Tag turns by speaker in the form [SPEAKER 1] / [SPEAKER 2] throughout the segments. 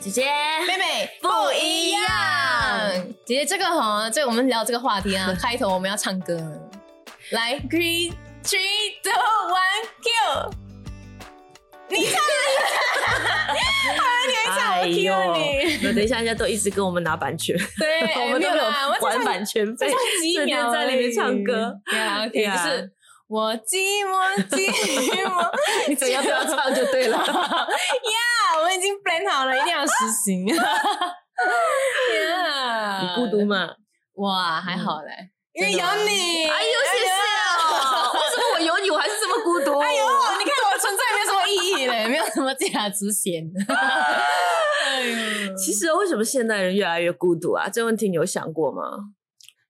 [SPEAKER 1] 姐姐，
[SPEAKER 2] 妹妹
[SPEAKER 1] 不一样。
[SPEAKER 2] 姐姐，这个哈，这个我们聊这个话题啊，开头我们要唱歌，来，three three two one go，你唱，你还唱，我 Q 你。
[SPEAKER 1] 那等一下，人家都一直跟我们拿版权，
[SPEAKER 2] 对，
[SPEAKER 1] 我们都有
[SPEAKER 2] 没有啦，我
[SPEAKER 1] 玩版权费
[SPEAKER 2] 再唱，几秒
[SPEAKER 1] 在里面唱歌。
[SPEAKER 2] 对啊就是我寂寞寂寞，
[SPEAKER 1] 你只要不要唱就对了。
[SPEAKER 2] 呀，我们已经 plan 好了，一定要实行。呀，
[SPEAKER 1] 你孤独吗？
[SPEAKER 2] 哇，还好嘞，因为有你。
[SPEAKER 1] 哎呦，谢谢哦！为什么我有你，我还是这么孤独？
[SPEAKER 2] 哎 呦，你看我存在没有什么意义嘞，没有什么价值显。哎呦，
[SPEAKER 1] 其实为什么现代人越来越孤独啊？这问题你有想过吗？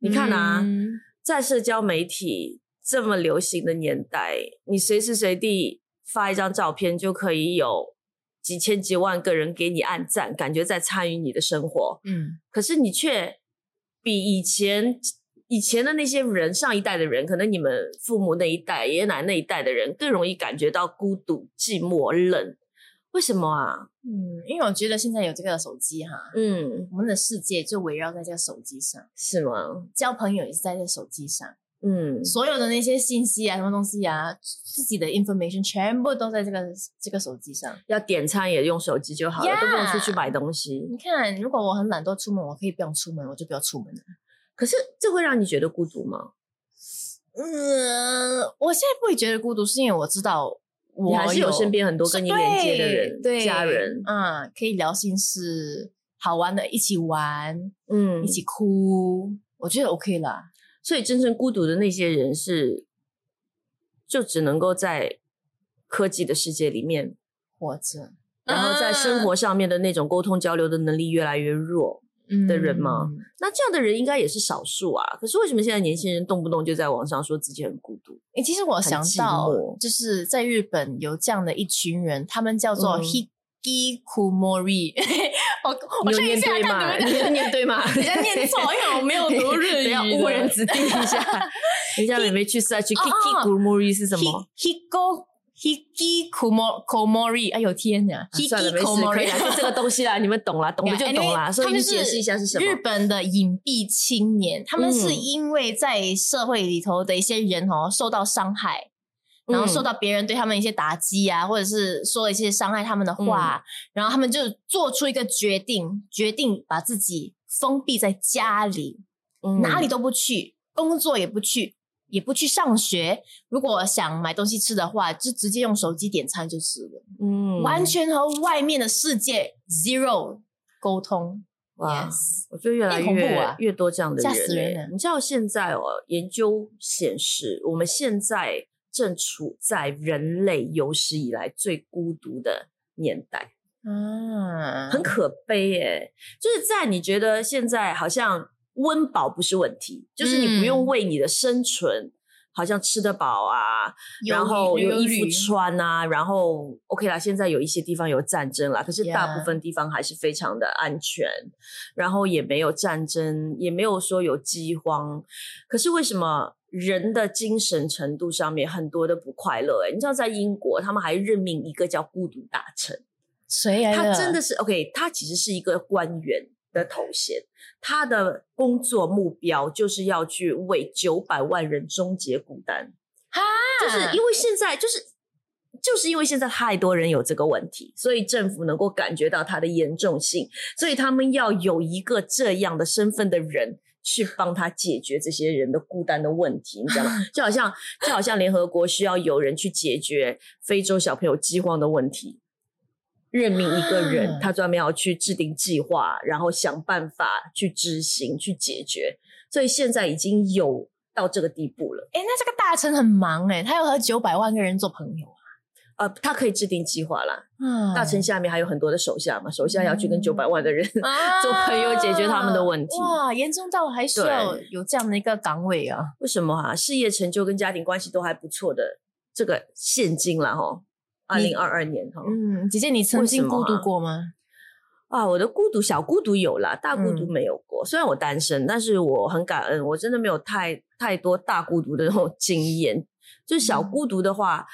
[SPEAKER 1] 你看啊，
[SPEAKER 2] 嗯
[SPEAKER 1] 在社交媒体这么流行的年代，你随时随地发一张照片就可以有几千几万个人给你按赞，感觉在参与你的生活。
[SPEAKER 2] 嗯，
[SPEAKER 1] 可是你却比以前以前的那些人，上一代的人，可能你们父母那一代、爷爷奶奶那一代的人，更容易感觉到孤独、寂寞、冷。为什么啊？
[SPEAKER 2] 嗯，因为我觉得现在有这个手机哈，
[SPEAKER 1] 嗯，
[SPEAKER 2] 我们的世界就围绕在这个手机上，
[SPEAKER 1] 是吗？
[SPEAKER 2] 交朋友也是在这手机上，
[SPEAKER 1] 嗯，
[SPEAKER 2] 所有的那些信息啊，什么东西啊，自己的 information 全部都在这个这个手机上。
[SPEAKER 1] 要点餐也用手机就好了
[SPEAKER 2] Yeah
[SPEAKER 1] 都不用出去买东西。
[SPEAKER 2] 你看，如果我很懒惰出门，我可以不用出门，我就不要出门了。
[SPEAKER 1] 可是这会让你觉得孤独吗？
[SPEAKER 2] 嗯，我现在不会觉得孤独，是因为我知道我
[SPEAKER 1] 还是有身边很多跟你连接的人、
[SPEAKER 2] 对
[SPEAKER 1] 家人，
[SPEAKER 2] 嗯，可以聊心事，好玩的一起玩，
[SPEAKER 1] 嗯
[SPEAKER 2] 一起哭，我觉得 OK 啦。
[SPEAKER 1] 所以真正孤独的那些人是，就只能够在科技的世界里面，
[SPEAKER 2] 活着，
[SPEAKER 1] 然后在生活上面的那种沟通交流的能力越来越弱。
[SPEAKER 2] 嗯
[SPEAKER 1] 的人吗？那这样的人应该也是少数啊。可是为什么现在年轻人动不动就在网上说自己很孤独？
[SPEAKER 2] 诶，其实我想到，就是在日本有这样的一群人，他们叫做
[SPEAKER 1] 嗯
[SPEAKER 2] hikikomori。我我
[SPEAKER 1] 念对吗？
[SPEAKER 2] 看
[SPEAKER 1] 你
[SPEAKER 2] 对不对？
[SPEAKER 1] 有念对吗？
[SPEAKER 2] 人家念错，因为我没有读日 语
[SPEAKER 1] 等
[SPEAKER 2] 的。
[SPEAKER 1] 一下误人子弟一下。人家妹妹去 search
[SPEAKER 2] 哦
[SPEAKER 1] Kiki
[SPEAKER 2] 哦
[SPEAKER 1] Gurumuri 是什么
[SPEAKER 2] ？？hiko hikikomori，哎呦天哪
[SPEAKER 1] 啊算了，没事，可以啦，就这个东西啦，你们懂啦，懂的就懂啦。所以你解释一下是什么
[SPEAKER 2] 日？本的隐蔽青年，他们是
[SPEAKER 1] 嗯
[SPEAKER 2] 因为在社会里头的一些人哦受到伤害，然后受
[SPEAKER 1] 嗯
[SPEAKER 2] 到别人对他们一些打击啊，或者是说了一些伤害他们的
[SPEAKER 1] 嗯
[SPEAKER 2] 话，然后他们就做出一个决定，决定把自己封闭在家里，
[SPEAKER 1] 嗯
[SPEAKER 2] 哪里都不去，工作也不去。也不去上学，如果想买东西吃的话，就直接用手机点餐就是了。
[SPEAKER 1] 嗯
[SPEAKER 2] 完全和外面的世界 zero 沟通。
[SPEAKER 1] 哇
[SPEAKER 2] Yes，
[SPEAKER 1] 我觉得越来
[SPEAKER 2] 越恐怖
[SPEAKER 1] 越
[SPEAKER 2] 啊
[SPEAKER 1] 越多这样的
[SPEAKER 2] 吓
[SPEAKER 1] 人欸
[SPEAKER 2] 死人了
[SPEAKER 1] 你知道现在哦，研究显示，我们现在正处在人类有史以来最孤独的年代。
[SPEAKER 2] 嗯
[SPEAKER 1] 很可悲耶。就是在你觉得现在好像温饱不是问题，就是你不用
[SPEAKER 2] 嗯
[SPEAKER 1] 为你的生存。好像吃得饱啊，
[SPEAKER 2] 忧
[SPEAKER 1] 然后有衣服穿啊，然后 OK 啦。现在有一些地方有战争啦，可是大部分地方还是非常的安全，然后也没有战争，也没有说有饥荒。可是为什么人的精神程度上面很多的不快乐？哎，你知道在英国，他们还任命一个叫孤独大臣。
[SPEAKER 2] 谁来
[SPEAKER 1] 他真的是 OK，他其实是一个官员的头衔，他的工作目标就是要去为九百万人终结孤单，
[SPEAKER 2] 哈，
[SPEAKER 1] 就是因为现在就是。就是因为现在太多人有这个问题，所以政府能够感觉到它的严重性，所以他们要有一个这样的身份的人去帮他解决这些人的孤单的问题，你知道吗？就好像就好像联合国需要有人去解决非洲小朋友饥荒的问题，任命一个人
[SPEAKER 2] 啊，
[SPEAKER 1] 他专门要去制定计划，然后想办法去执行、去解决。所以现在已经有到这个地步了。
[SPEAKER 2] 哎，那这个大臣很忙哎，他要和九百万个人做朋友
[SPEAKER 1] 呃，他可以制定计划啦。
[SPEAKER 2] 嗯。
[SPEAKER 1] 大臣下面还有很多的手下嘛，手下要去跟
[SPEAKER 2] 嗯
[SPEAKER 1] 九百万的人、
[SPEAKER 2] 啊
[SPEAKER 1] 做朋友，解决他们的问题。
[SPEAKER 2] 哇，严重到还需要有这样的一个岗位啊。
[SPEAKER 1] 为什么啊？事业成就跟家庭关系都还不错的这个现金了哈，二零二二年哈。
[SPEAKER 2] 嗯，姐姐，你曾经孤独过吗？
[SPEAKER 1] 啊，我的孤独小孤独有啦，大孤独
[SPEAKER 2] 嗯
[SPEAKER 1] 没有过。虽然我单身，但是我很感恩，我真的没有太太多大孤独的那种经验。就是小
[SPEAKER 2] 嗯
[SPEAKER 1] 孤独的话，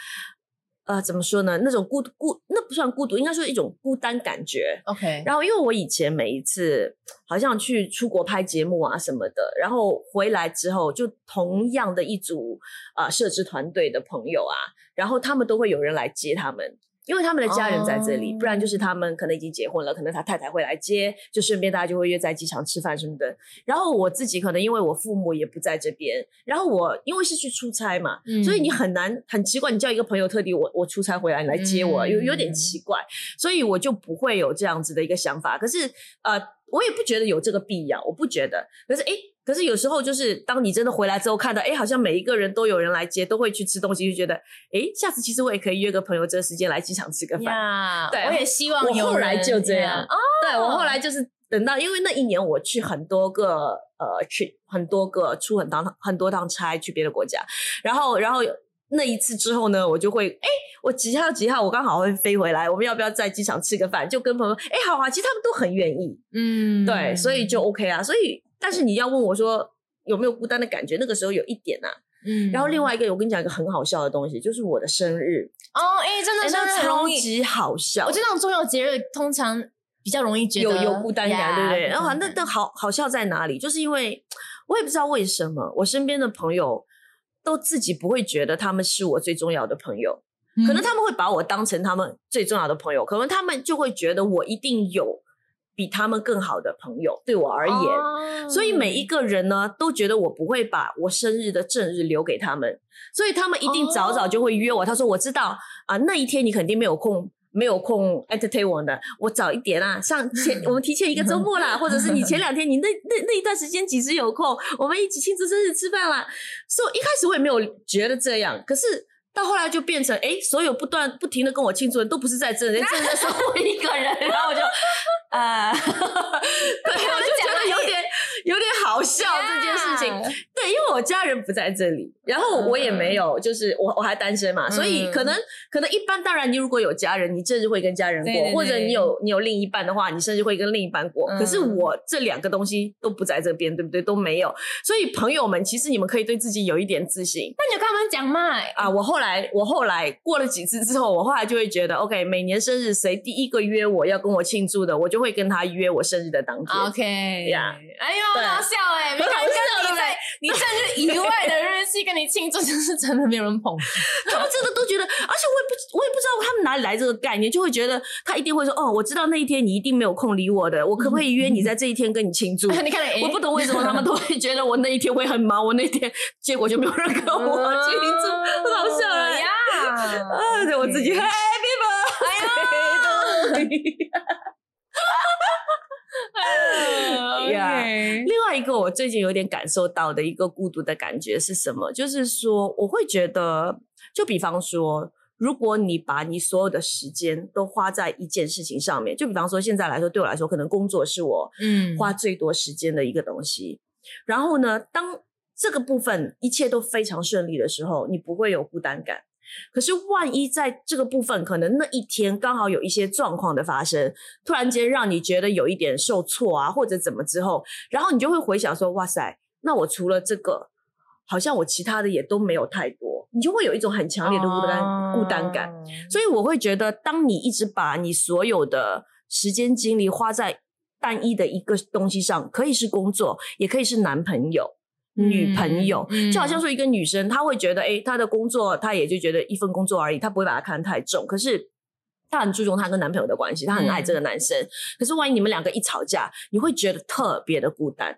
[SPEAKER 1] 呃，怎么说呢？那种孤孤，那不算孤独，应该说一种孤单感觉。
[SPEAKER 2] OK，
[SPEAKER 1] 然后，因为我以前每一次好像去出国拍节目啊什么的，然后回来之后，就同样的一组啊、呃摄制团队的朋友啊，然后他们都会有人来接他们。因为他们的家人在这里
[SPEAKER 2] 哦
[SPEAKER 1] 不然就是他们可能已经结婚了，可能他太太会来接，就顺便大家就会约在机场吃饭什么的。然后我自己可能因为我父母也不在这边，然后我因为是去出差嘛，
[SPEAKER 2] 嗯
[SPEAKER 1] 所以你很难很奇怪，你叫一个朋友特地我我出差回来你来接我，有有点
[SPEAKER 2] 嗯
[SPEAKER 1] 奇怪，所以我就不会有这样子的一个想法。可是呃，我也不觉得有这个必要，我不觉得。可是诶，可是有时候就是当你真的回来之后，看到哎，好像每一个人都有人来接，都会去吃东西，就觉得哎，下次其实我也可以约个朋友这个时间来机场吃个饭。
[SPEAKER 2] 呀，
[SPEAKER 1] 对
[SPEAKER 2] 我也希望有
[SPEAKER 1] 我后来就这样对我后来就是等到，因为那一年我去很多个呃，去很多个出很多很多趟差去别的国家，然后然后那一次之后呢，我就会哎，我几号几号我刚好会飞回来，我们要不要在机场吃个饭？就跟朋友哎好啊，其实他们都很愿意，
[SPEAKER 2] 嗯，
[SPEAKER 1] 对，所以就 OK 啊。所以但是你要问我说有没有孤单的感觉，那个时候有一点啊。
[SPEAKER 2] 嗯
[SPEAKER 1] 然后另外一个，我跟你讲一个很好笑的东西，就是我的生日，
[SPEAKER 2] 哦，哎，真的
[SPEAKER 1] 哎
[SPEAKER 2] 生日
[SPEAKER 1] 那
[SPEAKER 2] 很容易，
[SPEAKER 1] 超级好笑。
[SPEAKER 2] 我觉得那种重要节日通常比较容易觉
[SPEAKER 1] 有
[SPEAKER 2] 得
[SPEAKER 1] 有孤单感，对不对？然后那
[SPEAKER 2] 那
[SPEAKER 1] 那好好笑在哪里？就是因为我也不知道为什么，我身边的朋友都自己不会觉得他们是我最重要的朋友，可能他们会把我当成他们最重要的朋友，可能他们就会觉得我一定有比他们更好的朋友，对我而言。
[SPEAKER 2] 言
[SPEAKER 1] 所以每一个人呢，都觉得我不会把我生日的正日留给他们，所以他们一定早早就会约我。他说：“我知道啊，那一天你肯定没有空，没有空 entertain 我的，我早一点啊，上前我们提前一个周末啦，或者是你前两天你那那那一段时间几时有空，我们一起庆祝生日吃饭啦。”所以一开始我也没有觉得这样，可是。到后来就变成，哎，所有不断不停的跟我庆祝的人都不是在这人，真的在说我一个人，然后我就，呃，对，我就觉得有点有点好笑这件事情。我家人不在这里，然后我也没有，就是我我还单身嘛，所以可能可能一般，当然你如果有家人，你甚至会跟家人过，
[SPEAKER 2] 对对对
[SPEAKER 1] 或者你有你有另一半的话，你甚至会跟另一半过。
[SPEAKER 2] 嗯
[SPEAKER 1] 可是我这两个东西都不在这边，对不对？都没有，所以朋友们，其实你们可以对自己有一点自信。
[SPEAKER 2] 那你就跟他们讲嘛，
[SPEAKER 1] 啊，我后来我后来过了几次之后，我后来就会觉得，OK，每年生日谁第一个约我要跟我庆祝的，我就会跟他约我生日的当天。
[SPEAKER 2] OK
[SPEAKER 1] 呀
[SPEAKER 2] 哎呦，好笑哎，没
[SPEAKER 1] 很好
[SPEAKER 2] 看你在你生日以外的日期跟你庆祝，就是真的没有人捧。
[SPEAKER 1] 他们真的都觉得，而且我也不我也不知道他们哪里来这个概念，就会觉得他一定会说，哦，我知道那一天你一定没有空理我的，我可不可以约你在这一天跟你庆祝？
[SPEAKER 2] 你看，哎
[SPEAKER 1] 我不懂为什么他们都会觉得我那一天会很忙，我那天结果就没有人跟我庆祝，很 好笑哎、
[SPEAKER 2] 呀！
[SPEAKER 1] 啊，对我自己 Happy birthday，呀另外一个我最近有点感受到的一个孤独的感觉是什么？就是说，我会觉得，就比方说，如果你把你所有的时间都花在一件事情上面，就比方说现在来说，对我来说，可能工作是我
[SPEAKER 2] 嗯
[SPEAKER 1] 花最多时间的一个东西。然后呢，当这个部分一切都非常顺利的时候，你不会有孤单感。可是，万一在这个部分，可能那一天刚好有一些状况的发生，突然间让你觉得有一点受挫啊，或者怎么之后，然后你就会回想说：“哇塞，那我除了这个，好像我其他的也都没有太多。”你就会有一种很强烈的孤单、
[SPEAKER 2] 哦
[SPEAKER 1] 孤单感。所以我会觉得，当你一直把你所有的时间精力花在单一的一个东西上，可以是工作，也可以是男朋友。女朋友、
[SPEAKER 2] 嗯
[SPEAKER 1] 就好像说一个女生，她会觉得，诶，她的工作，她也就觉得一份工作而已，她不会把它看得太重。可是她很注重她跟男朋友的关系，她很爱这个男生。可是万一你们两个一吵架，你会觉得特别的孤单。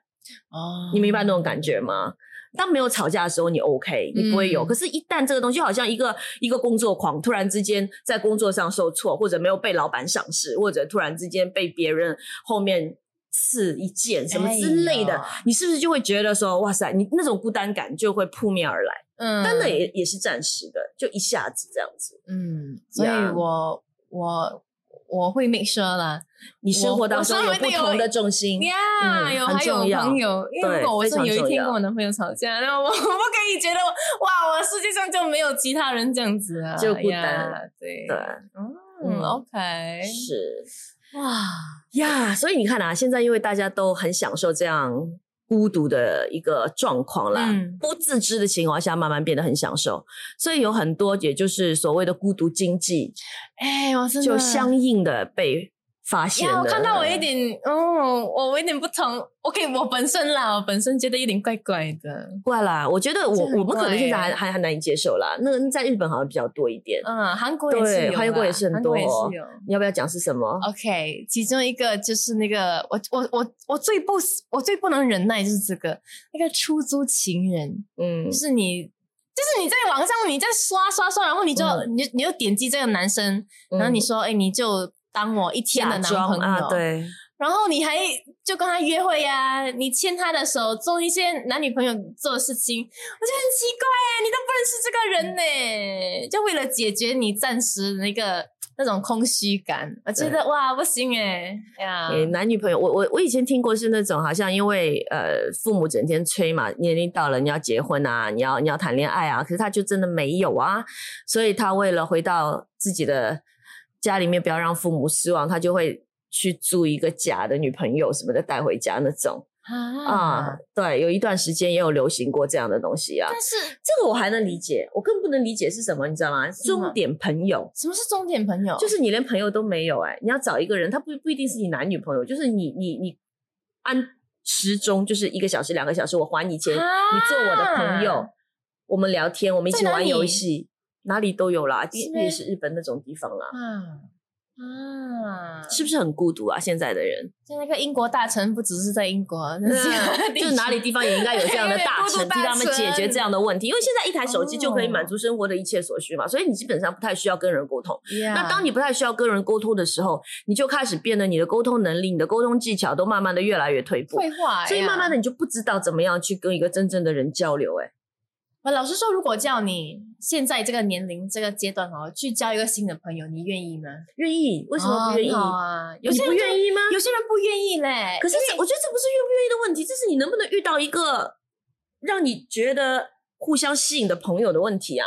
[SPEAKER 2] 哦
[SPEAKER 1] 你明白那种感觉吗？当没有吵架的时候，你 OK，你不会有。
[SPEAKER 2] 嗯
[SPEAKER 1] 可是，一旦这个东西好像一个一个工作狂突然之间在工作上受挫，或者没有被老板赏识，或者突然之间被别人后面刺一剑什么之类的，
[SPEAKER 2] 哎
[SPEAKER 1] 你是不是就会觉得说，哇塞，你那种孤单感就会扑面而来？
[SPEAKER 2] 嗯。
[SPEAKER 1] 但那也也是暂时的，就一下子这样子。
[SPEAKER 2] 嗯，所以我我我会 make sure 啦。
[SPEAKER 1] 你生活当中有不同的重心，
[SPEAKER 2] 呀、
[SPEAKER 1] 嗯
[SPEAKER 2] 有还有朋友，因为
[SPEAKER 1] 对
[SPEAKER 2] 如果我是有一天跟我男朋友吵架，那我我不可以觉得哇，我世界上就没有其他人这样子啊，
[SPEAKER 1] 就孤单。
[SPEAKER 2] 呀对。
[SPEAKER 1] 对，
[SPEAKER 2] 嗯
[SPEAKER 1] 嗯
[SPEAKER 2] ，OK，
[SPEAKER 1] 是。
[SPEAKER 2] 哇，
[SPEAKER 1] 呀所以你看啊，现在因为大家都很享受这样孤独的一个状况啦，
[SPEAKER 2] 嗯。
[SPEAKER 1] 不自知的情况下，慢慢变得很享受，所以有很多也就是所谓的孤独经济，
[SPEAKER 2] 哎，
[SPEAKER 1] 就相应的被发现。
[SPEAKER 2] 我看到我有点，哦，我有点不同。OK，我本身啦，我本身觉得有点怪怪的。
[SPEAKER 1] 怪啦，我觉得我我们可能现在还还还难以接受啦。那个在日本好像比较多一点。
[SPEAKER 2] 嗯，韩国也是有
[SPEAKER 1] 韩国也是很多
[SPEAKER 2] 是有。
[SPEAKER 1] 你要不要讲是什么
[SPEAKER 2] ？OK，其中一个就是那个我我我我最不我最不能忍耐就是这个那个出租情人，
[SPEAKER 1] 嗯
[SPEAKER 2] 就，是你就是你在网上你在刷刷刷，然后你就、
[SPEAKER 1] 嗯
[SPEAKER 2] 你你就点击这个男生，然后你说哎、你就当我一天的男朋友，
[SPEAKER 1] 啊，对，
[SPEAKER 2] 然后你还就跟他约会呀、你牵他的手，做一些男女朋友做的事情，我觉得很奇怪哎，你都不认识这个人呢，就为了解决你暂时那个那种空虚感，我觉得哇不行哎
[SPEAKER 1] 男女朋友，我我我以前听过是那种好像因为呃父母整天催嘛，年龄到了你要结婚啊，你要你要谈恋爱啊，可是他就真的没有啊，所以他为了回到自己的家里面，不要让父母失望，他就会去租一个假的女朋友什么的带回家那种啊
[SPEAKER 2] 啊，，
[SPEAKER 1] 对，有一段时间也有流行过这样的东西啊，
[SPEAKER 2] 但是
[SPEAKER 1] 这个我还能理解，我更不能理解是什么，你知道吗？
[SPEAKER 2] 么
[SPEAKER 1] 终点朋友。
[SPEAKER 2] 什么是终点朋友？
[SPEAKER 1] 就是你连朋友都没有哎、你要找一个人，他不不一定是你男女朋友，就是你你你按时钟，就是一个小时两个小时，我还你钱，
[SPEAKER 2] 啊
[SPEAKER 1] 你做我的朋友，我们聊天，我们一起玩游戏，哪里都有啦，也也是日本那种地方啦，
[SPEAKER 2] 嗯啊，
[SPEAKER 1] 是不是很孤独啊？现在的人，
[SPEAKER 2] 就那个英国大臣不只是在英国，
[SPEAKER 1] 就是哪里地方也应该有这样的 大臣替他们解决这样的问题，因为现在一台手机就可以满
[SPEAKER 2] 哦。
[SPEAKER 1] 足生活的一切所需嘛，所以你基本上不太需要跟人沟通。那
[SPEAKER 2] 那
[SPEAKER 1] 当你不太需要跟人沟通的时候，你就开始变得你的沟通能力、你的沟通技巧都慢慢的越来越退步，
[SPEAKER 2] 退化，
[SPEAKER 1] 所以慢慢的你就不知道怎么样去跟一个真正的人交流、哎，
[SPEAKER 2] 我老实说，如果叫你现在这个年龄、这个阶段哦，去交一个新的朋友，你愿意吗？
[SPEAKER 1] 愿意？为什么不愿意？
[SPEAKER 2] 啊，有些人不
[SPEAKER 1] 愿意吗？
[SPEAKER 2] 有些人不愿意嘞。
[SPEAKER 1] 可是我觉得这不是愿不愿意的问题，这是你能不能遇到一个让你觉得互相吸引的朋友的问题啊。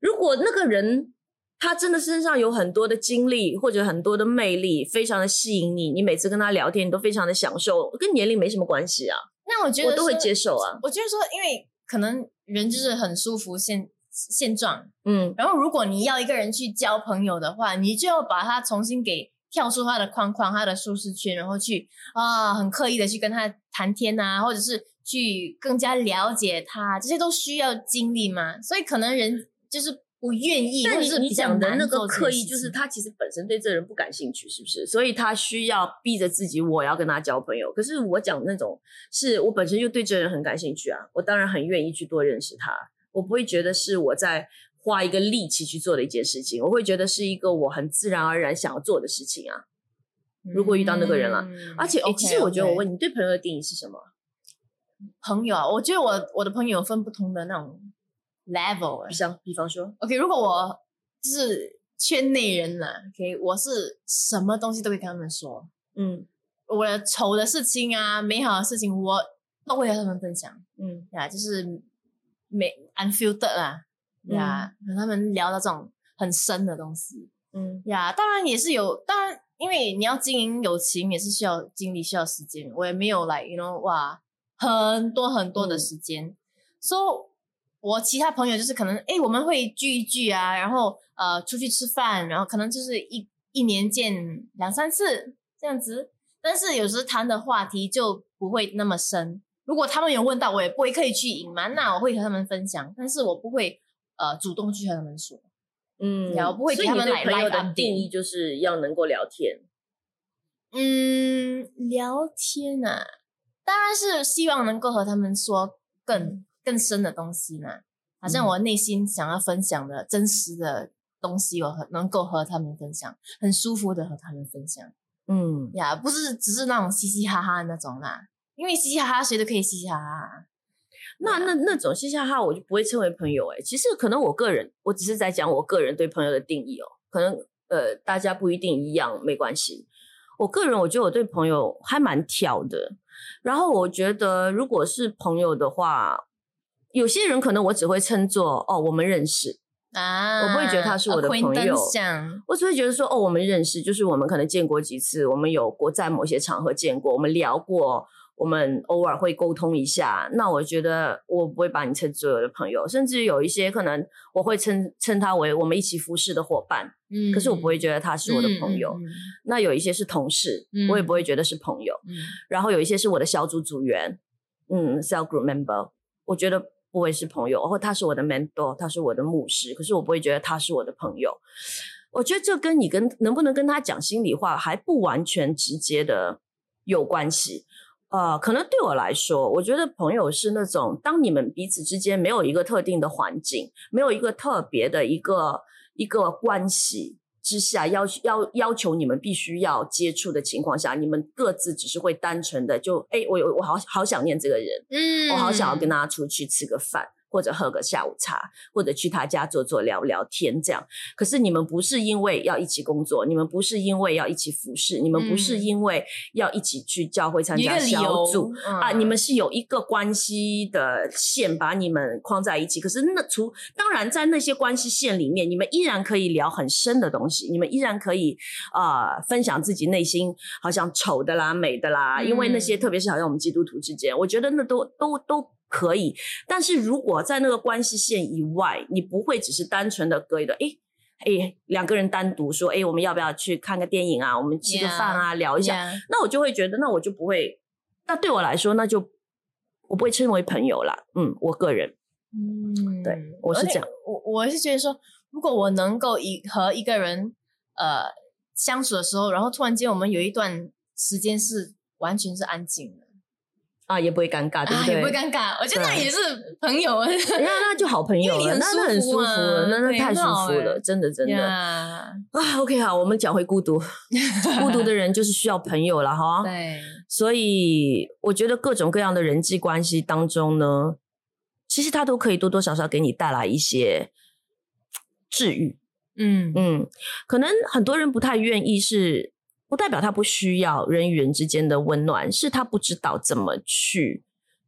[SPEAKER 1] 如果那个人他真的身上有很多的经历或者很多的魅力，非常的吸引你，你每次跟他聊天你都非常的享受，跟年龄没什么关系啊，
[SPEAKER 2] 那我觉得
[SPEAKER 1] 我都会接受啊。
[SPEAKER 2] 我觉得说，因为可能人就是很舒服现现状，
[SPEAKER 1] 嗯，
[SPEAKER 2] 然后如果你要一个人去交朋友的话，你就要把他重新给跳出他的框框、他的舒适圈，然后去啊很刻意的去跟他谈天啊，或者是去更加了解他，这些都需要经历嘛。所以可能人就是不愿意，
[SPEAKER 1] 但
[SPEAKER 2] 是你
[SPEAKER 1] 讲的那个刻意，就是他其实本身对这人不感兴趣，是不是？所以他需要逼着自己，我要跟他交朋友。可是我讲那种，是我本身就对这人很感兴趣啊，我当然很愿意去多认识他，我不会觉得是我在花一个力气去做的一件事情，我会觉得是一个我很自然而然想要做的事情啊。如果遇到那个人了
[SPEAKER 2] 嗯
[SPEAKER 1] 而且，其实我觉得，我问你，对朋友的定义是什么？
[SPEAKER 2] 朋友啊，我觉得我我的朋友分不同的那种 level 欸。
[SPEAKER 1] 比方，比方说
[SPEAKER 2] ，OK，如果我就是圈内人了，OK，我是什么东西都会跟他们说，
[SPEAKER 1] 嗯。
[SPEAKER 2] 我的丑的事情啊，美好的事情，我都会和他们分享。
[SPEAKER 1] 嗯
[SPEAKER 2] 呀，就是没 unfiltered 啦呀，和他们聊到这种很深的东西。
[SPEAKER 1] 嗯。
[SPEAKER 2] 呀。当然也是有，当然因为你要经营友情也是需要精力，需要时间，我也没有来，you know，哇，很多很多的
[SPEAKER 1] 嗯。
[SPEAKER 2] 时间，所以。我其他朋友就是可能，哎，我们会聚一聚啊，然后呃出去吃饭，然后可能就是一一年见两三次这样子。但是有时谈的话题就不会那么深。如果他们有问到，我也不会刻意去隐瞒那我会和他们分享，但是我不会呃主动去和他们说。
[SPEAKER 1] 嗯
[SPEAKER 2] 然后不会
[SPEAKER 1] 所以你
[SPEAKER 2] 给他们来
[SPEAKER 1] 的定义就是要能够聊天。
[SPEAKER 2] 嗯，聊天啊，当然是希望能够和他们说更更深的东西呢。好像
[SPEAKER 1] 嗯
[SPEAKER 2] 我内心想要分享的真实的东西，我和能够和他们分享，很舒服的和他们分享。
[SPEAKER 1] 嗯
[SPEAKER 2] 呀，不是只是那种嘻嘻哈哈的那种啦，因为嘻嘻哈哈谁都可以嘻嘻哈哈。
[SPEAKER 1] 那那那种嘻嘻哈哈，我就不会称为朋友哎、其实可能我个人，我只是在讲我个人对朋友的定义哦。可能呃大家不一定一样，没关系。我个人我觉得我对朋友还蛮挑的。然后我觉得如果是朋友的话，有些人可能我只会称作哦我们认识，
[SPEAKER 2] 啊，
[SPEAKER 1] 我不会觉得他是我的朋友我只会觉得说哦我们认识，就是我们可能见过几次，我们有过在某些场合见过，我们聊过。我们偶尔会沟通一下，那我觉得我不会把你称之为我的朋友，甚至有一些可能我会称称他为我们一起服侍的伙伴，
[SPEAKER 2] 嗯
[SPEAKER 1] 可是我不会觉得他是我的朋友。那有一些是同事，
[SPEAKER 2] 嗯
[SPEAKER 1] 我也不会觉得是朋友。
[SPEAKER 2] 嗯
[SPEAKER 1] 然后有一些是我的小组组员，嗯，cell group member，我觉得不会是朋友，或他是我的 mentor，他是我的牧师，可是我不会觉得他是我的朋友。我觉得这跟你跟能不能跟他讲心里话还不完全直接的有关系。呃，可能对我来说，我觉得朋友是那种当你们彼此之间没有一个特定的环境，没有一个特别的一个一个关系之下，要要要求你们必须要接触的情况下，你们各自只是会单纯的就，哎，我有我好好想念这个人，
[SPEAKER 2] 嗯
[SPEAKER 1] 我好想要跟他出去吃个饭，或者喝个下午茶，或者去他家坐坐聊聊天这样。可是你们不是因为要一起工作，你们不是因为要一起服侍，你们不是
[SPEAKER 2] 嗯
[SPEAKER 1] 因为要一起去教会参加小
[SPEAKER 2] 由
[SPEAKER 1] 组。啊，
[SPEAKER 2] 嗯
[SPEAKER 1] 你们是有一个关系的线把你们框在一起，可是那除当然在那些关系线里面，你们依然可以聊很深的东西，你们依然可以呃分享自己内心好像丑的啦、美的啦，因为那些
[SPEAKER 2] 嗯
[SPEAKER 1] 特别是好像我们基督徒之间，我觉得那都都都可以。但是如果在那个关系线以外，你不会只是单纯的隔一个诶。诶，两个人单独说，诶，我们要不要去看个电影啊？我们吃个饭啊聊一下。那我就会觉得，那我就不会，那对我来说，那就我不会称为朋友啦。嗯，我个人
[SPEAKER 2] 嗯，
[SPEAKER 1] 对我是这样
[SPEAKER 2] 我我是觉得说，如果我能够一和一个人呃相处的时候，然后突然间我们有一段时间是完全是安静的，
[SPEAKER 1] 啊，也不会尴尬，对不
[SPEAKER 2] 啊，
[SPEAKER 1] 对？
[SPEAKER 2] 也不会尴尬，我觉得那也是朋友。
[SPEAKER 1] 那那就好朋友了，那那很舒服了，那那太舒服了，
[SPEAKER 2] 欸
[SPEAKER 1] 真的真的
[SPEAKER 2] 呀
[SPEAKER 1] 啊。OK，好，我们讲回孤独，孤独的人就是需要朋友了哈。
[SPEAKER 2] 对，
[SPEAKER 1] 所以我觉得各种各样的人际关系当中呢，其实他都可以多多少少给你带来一些治愈。
[SPEAKER 2] 嗯
[SPEAKER 1] 嗯，可能很多人不太愿意是，不代表他不需要人与人之间的温暖，是他不知道怎么去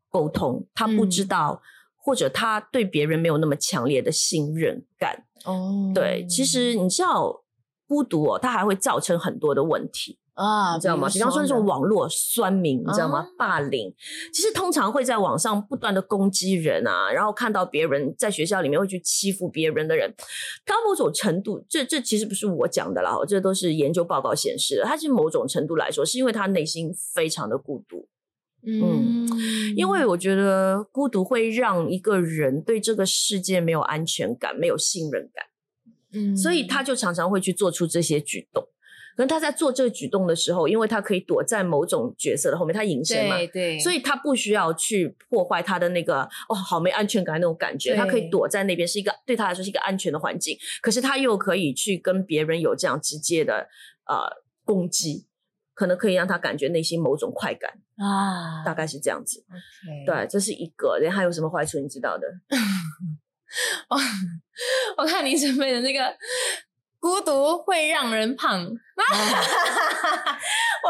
[SPEAKER 1] 沟通，他不知
[SPEAKER 2] 嗯
[SPEAKER 1] 道，或者他对别人没有那么强烈的信任感。
[SPEAKER 2] 哦，
[SPEAKER 1] 对，其实你知道，孤独哦，它还会造成很多的问题。
[SPEAKER 2] 啊，
[SPEAKER 1] 你知道吗？比方说那种网络酸民，你知道吗？
[SPEAKER 2] 啊
[SPEAKER 1] 霸凌，其实通常会在网上不断的攻击人啊，然后看到别人在学校里面会去欺负别人的人，到某种程度，这这其实不是我讲的啦，这都是研究报告显示的。他其实某种程度来说，是因为他内心非常的孤独，
[SPEAKER 2] 嗯，
[SPEAKER 1] 因为我觉得孤独会让一个人对这个世界没有安全感，没有信任感。
[SPEAKER 2] 嗯
[SPEAKER 1] 所以他就常常会去做出这些举动。可能他在做这个举动的时候，因为他可以躲在某种角色的后面，他隐身嘛，
[SPEAKER 2] 对对，
[SPEAKER 1] 所以他不需要去破坏他的那个哦，好没安全感那种感觉，他可以躲在那边，是一个对他来说是一个安全的环境。可是他又可以去跟别人有这样直接的呃攻击，可能可以让他感觉内心某种快感，
[SPEAKER 2] 啊，
[SPEAKER 1] 大概是这样子。对，这是一个。人还有什么坏处你知道的？
[SPEAKER 2] 我 我看你准备的那个孤独会让人胖，我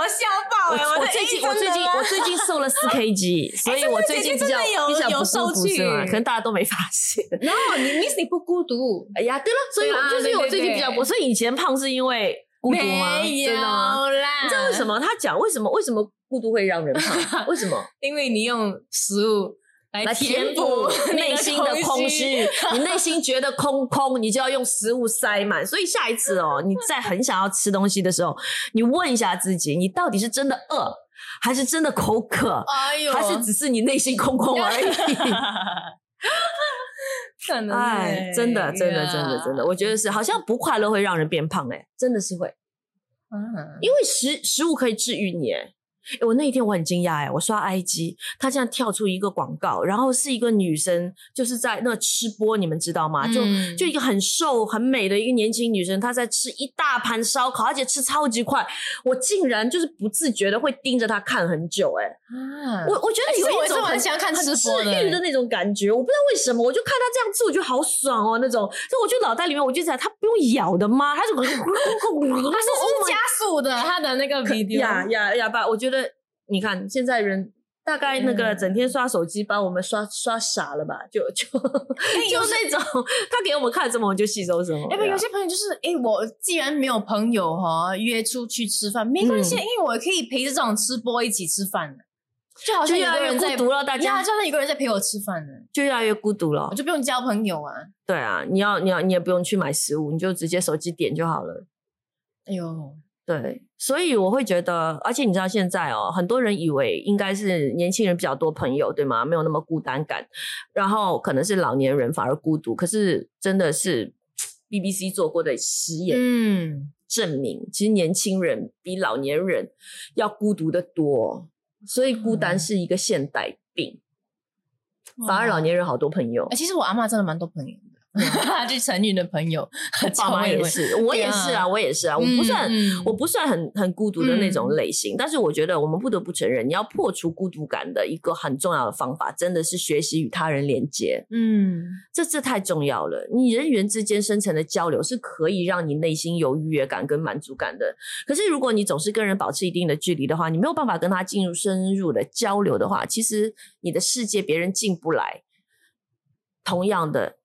[SPEAKER 2] 笑爆哎、
[SPEAKER 1] 我最近
[SPEAKER 2] 哎
[SPEAKER 1] 我最近我最近瘦了四 kg，所以我最近比较
[SPEAKER 2] 真的有
[SPEAKER 1] 比较不
[SPEAKER 2] 有瘦？去
[SPEAKER 1] 可能大家都没发现。
[SPEAKER 2] no，你 miss 你不孤独，
[SPEAKER 1] 哎呀，对了，所以就是因为我最近比较不，所以以前胖是因为孤独吗？
[SPEAKER 2] 没
[SPEAKER 1] 真的吗？
[SPEAKER 2] 有啦，
[SPEAKER 1] 你知道为什？么？他讲为什么为什么孤独会让人胖？为什么？
[SPEAKER 2] 因为你用食物来
[SPEAKER 1] 来填补 内心的空虚，你内心觉得空空，你就要用食物塞满。所以下一次哦，你在很想要吃东西的时候，你问一下自己，你到底是真的饿，还是真的口渴，还是只是你内心空空而已？
[SPEAKER 2] 可能
[SPEAKER 1] 哎，真的，真的，真的，真的，我觉得是，好像不快乐会让人变胖，哎，真的是会，
[SPEAKER 2] 嗯
[SPEAKER 1] 因为食食物可以治愈你，哎。诶我那一天我很惊讶哎，我刷 IG，它竟然跳出一个广告，然后是一个女生，就是在那吃播，你们知道吗？就
[SPEAKER 2] 嗯
[SPEAKER 1] 就一个很瘦很美的一个年轻女生，她在吃一大盘烧烤，而且吃超级快，我竟然就是不自觉的会盯着她看很久哎。
[SPEAKER 2] 啊
[SPEAKER 1] 我我觉得有一种
[SPEAKER 2] 很喜欢看
[SPEAKER 1] 很
[SPEAKER 2] 吃播的
[SPEAKER 1] 治愈的那种感觉，我不知道为什么，我就看她这样吃，我觉得好爽哦，那种，所以我就脑袋里面我就在，她不用咬的吗？她就 他是
[SPEAKER 2] 它是不是加速的？她的那个 video
[SPEAKER 1] 呀呀呀吧，我觉得你看现在人。大概那个
[SPEAKER 2] 嗯
[SPEAKER 1] 整天刷手机，把我们刷刷傻了吧？就就 就那种，他给我们看什么，我们就吸收什么。
[SPEAKER 2] 哎，不，有些朋友就是，哎，我既然没有朋友哈，约出去吃饭没关系，
[SPEAKER 1] 嗯
[SPEAKER 2] 因为我可以陪着这种吃播一起吃饭的。就好像有
[SPEAKER 1] 就越来越
[SPEAKER 2] 个人在
[SPEAKER 1] 孤独了大家
[SPEAKER 2] 呀就好像有个人在陪我吃饭呢，
[SPEAKER 1] 就越来越孤独了
[SPEAKER 2] 我。就不用交朋友啊。
[SPEAKER 1] 对啊，你要你要你也不用去买食物，你就直接手机点就好了。
[SPEAKER 2] 哎呦，
[SPEAKER 1] 对，所以我会觉得，而且你知道现在哦，很多人以为应该是年轻人比较多朋友，对吗？没有那么孤单感，然后可能是老年人反而孤独。可是真的是 BBC 做过的实验
[SPEAKER 2] 嗯，
[SPEAKER 1] 证明，其实年轻人比老年人要孤独的多，所以孤单
[SPEAKER 2] 嗯
[SPEAKER 1] 是一个现代病。反而老年人好多朋友
[SPEAKER 2] 哎、，其实我阿妈真的蛮多朋友的，就成年的朋友，
[SPEAKER 1] 爸妈也是，我也是啊，我也是啊，我不算。
[SPEAKER 2] 嗯
[SPEAKER 1] 我不算很很孤独的那种
[SPEAKER 2] 嗯
[SPEAKER 1] 类型，但是我觉得我们不得不承认，你要破除孤独感的一个很重要的方法，真的是学习与他人连接，
[SPEAKER 2] 嗯
[SPEAKER 1] 这这太重要了。你人与人之间深层的交流是可以让你内心有愉悦感跟满足感的。可是如果你总是跟人保持一定的距离的话，你没有办法跟他进入深入的交流的话，其实你的世界别人进不来。同样的，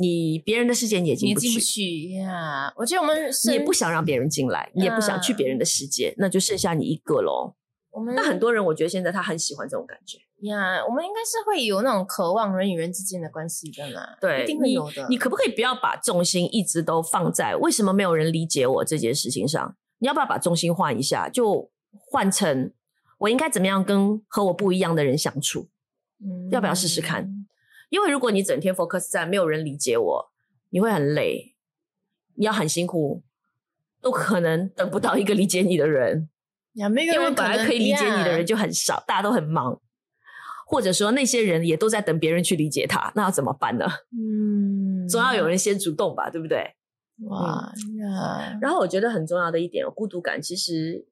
[SPEAKER 1] 你别人的世界你也进不去
[SPEAKER 2] 也进不。去呀。我觉得我们
[SPEAKER 1] 你也不想让别人进来，你也不想去别人的世界，那就剩下你一个喽。
[SPEAKER 2] 我们
[SPEAKER 1] 那很多人，我觉得现在他很喜欢这种感觉。
[SPEAKER 2] 呀我们应该是会有那种渴望人与人之间的关系的啦，
[SPEAKER 1] 对，
[SPEAKER 2] 一定会有的。
[SPEAKER 1] 你可不可以不要把重心一直都放在为什么没有人理解我这件事情上？你要不要把重心换一下，就换成我应该怎么样跟和我不一样的人相处？
[SPEAKER 2] 嗯
[SPEAKER 1] 要不要试试看？因为如果你整天 focus 在没有人理解我，你会很累，你要很辛苦，都可能等不到一个理解你的人。因为本来可以理解你的人就很少，大家都很忙，或者说那些人也都在等别人去理解他，那要怎么办呢？
[SPEAKER 2] 嗯，
[SPEAKER 1] 总要有人先主动吧，对不对？
[SPEAKER 2] 哇呀，
[SPEAKER 1] 然后我觉得很重要的一点，孤独感其实。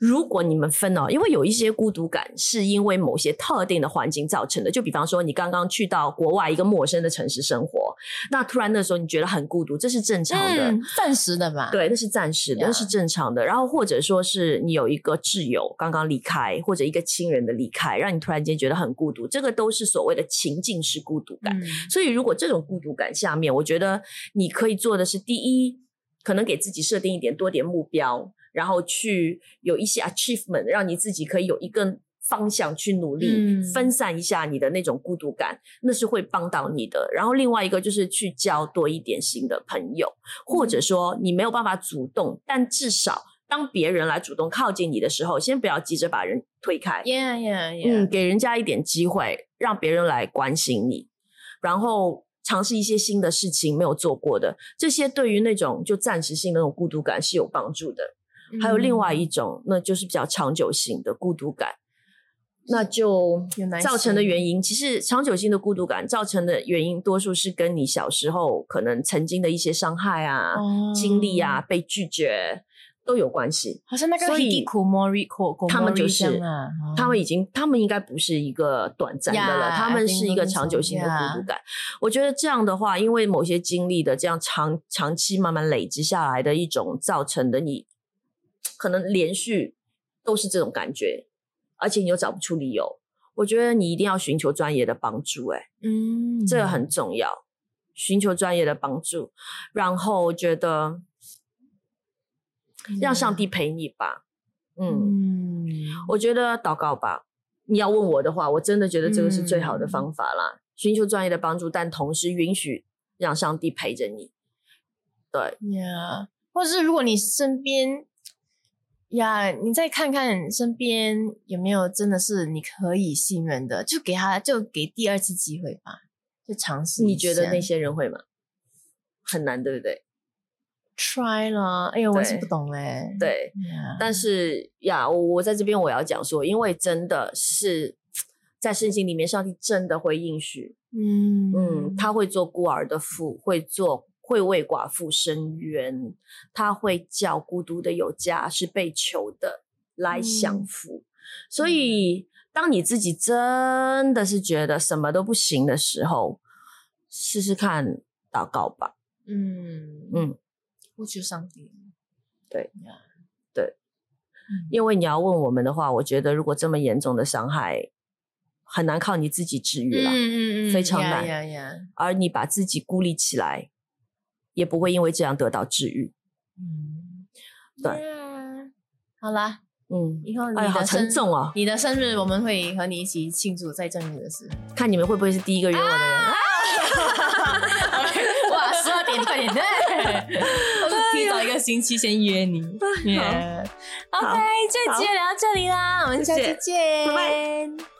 [SPEAKER 1] 如果你们分哦，因为有一些孤独感是因为某些特定的环境造成的，就比方说你刚刚去到国外一个陌生的城市生活，那突然那时候你觉得很孤独，这是正常的。
[SPEAKER 2] 嗯，暂时的嘛，，
[SPEAKER 1] 对，那是暂时的，那是正常的。然后或者说是你有一个挚友刚刚离开，或者一个亲人的离开，让你突然间觉得很孤独，这个都是所谓的情境式孤独感。
[SPEAKER 2] 嗯
[SPEAKER 1] 所以如果这种孤独感下面，我觉得你可以做的是，第一，可能给自己设定一点多点目标，然后去有一些 achievement，让你自己可以有一个方向去努力，
[SPEAKER 2] 嗯。
[SPEAKER 1] 分散一下你的那种孤独感，那是会帮到你的。然后另外一个就是去交多一点新的朋友，或者说你没有办法主动，但至少当别人来主动靠近你的时候，先不要急着把人推开
[SPEAKER 2] ，，yeah yeah
[SPEAKER 1] 嗯
[SPEAKER 2] ，yeah，
[SPEAKER 1] 给人家一点机会，让别人来关心你，然后尝试一些新的事情没有做过的，这些对于那种就暂时性的那种孤独感是有帮助的。还有另外一
[SPEAKER 2] 嗯
[SPEAKER 1] 种，那就是比较长久性的孤独感，那就造成的原因，其实长久性的孤独感造成的原因，多数是跟你小时候可能曾经的一些伤害啊、
[SPEAKER 2] 哦
[SPEAKER 1] 经历啊、被拒绝都有关系。
[SPEAKER 2] 好像那个
[SPEAKER 1] 所以他们就是他们已经，他们应该不是一个短暂的了
[SPEAKER 2] Yeah,
[SPEAKER 1] 他们是一个长久性的孤.独感。我觉得这样的话，因为某些经历的这样长长期慢慢累积下来的一种造成的，你可能连续都是这种感觉，而且你又找不出理由。我觉得你一定要寻求专业的帮助、欸，
[SPEAKER 2] 嗯，
[SPEAKER 1] 这个很重要，寻求专业的帮助，然后觉得让上帝陪你吧，嗯
[SPEAKER 2] 嗯，
[SPEAKER 1] 我觉得祷告吧。你要问我的话，我真的觉得这个是最好的方法啦。寻求专业的帮助，但同时允许让上帝陪着你。对，
[SPEAKER 2] 呀，或者是如果你身边呀，你再看看身边有没有真的是你可以信任的，就给他就给第二次机会吧，就尝试。
[SPEAKER 1] 你觉得那些人会吗？很难，对不对
[SPEAKER 2] ？try 了？哎呦，我是不懂哎。
[SPEAKER 1] 对，
[SPEAKER 2] 呀，
[SPEAKER 1] 但是呀，我我在这边我要讲说，因为真的是在圣经里面，上帝真的会应许，
[SPEAKER 2] 嗯
[SPEAKER 1] 嗯，他会做孤儿的父，会做会为寡妇伸冤，他会叫孤独的有家是被囚的来享
[SPEAKER 2] 嗯
[SPEAKER 1] 福。所以，当你自己真的是觉得什么都不行的时候，试试看祷告吧。
[SPEAKER 2] 嗯
[SPEAKER 1] 嗯，
[SPEAKER 2] 呼求上帝。
[SPEAKER 1] 对
[SPEAKER 2] 呀，
[SPEAKER 1] 对
[SPEAKER 2] 嗯，
[SPEAKER 1] 因为你要问我们的话，我觉得如果这么严重的伤害，很难靠你自己治愈了。
[SPEAKER 2] 嗯嗯嗯，
[SPEAKER 1] 非常
[SPEAKER 2] 呀
[SPEAKER 1] 难而你把自己孤立起来，也不会因为这样得到治愈。
[SPEAKER 2] 嗯，
[SPEAKER 1] 对
[SPEAKER 2] 呀好啦，
[SPEAKER 1] 嗯，
[SPEAKER 2] 以后你
[SPEAKER 1] 哎，好
[SPEAKER 2] 的生、
[SPEAKER 1] 沉重哦。
[SPEAKER 2] 你的生日我们会和你一起庆祝，在正月的时候。
[SPEAKER 1] 看你们会不会是第一个约我的人？
[SPEAKER 2] 啊 哇，十二点快点对，我是提早一个星期先约你。Yeah OK，这集就聊到这里啦，我们下期见，
[SPEAKER 1] 拜拜。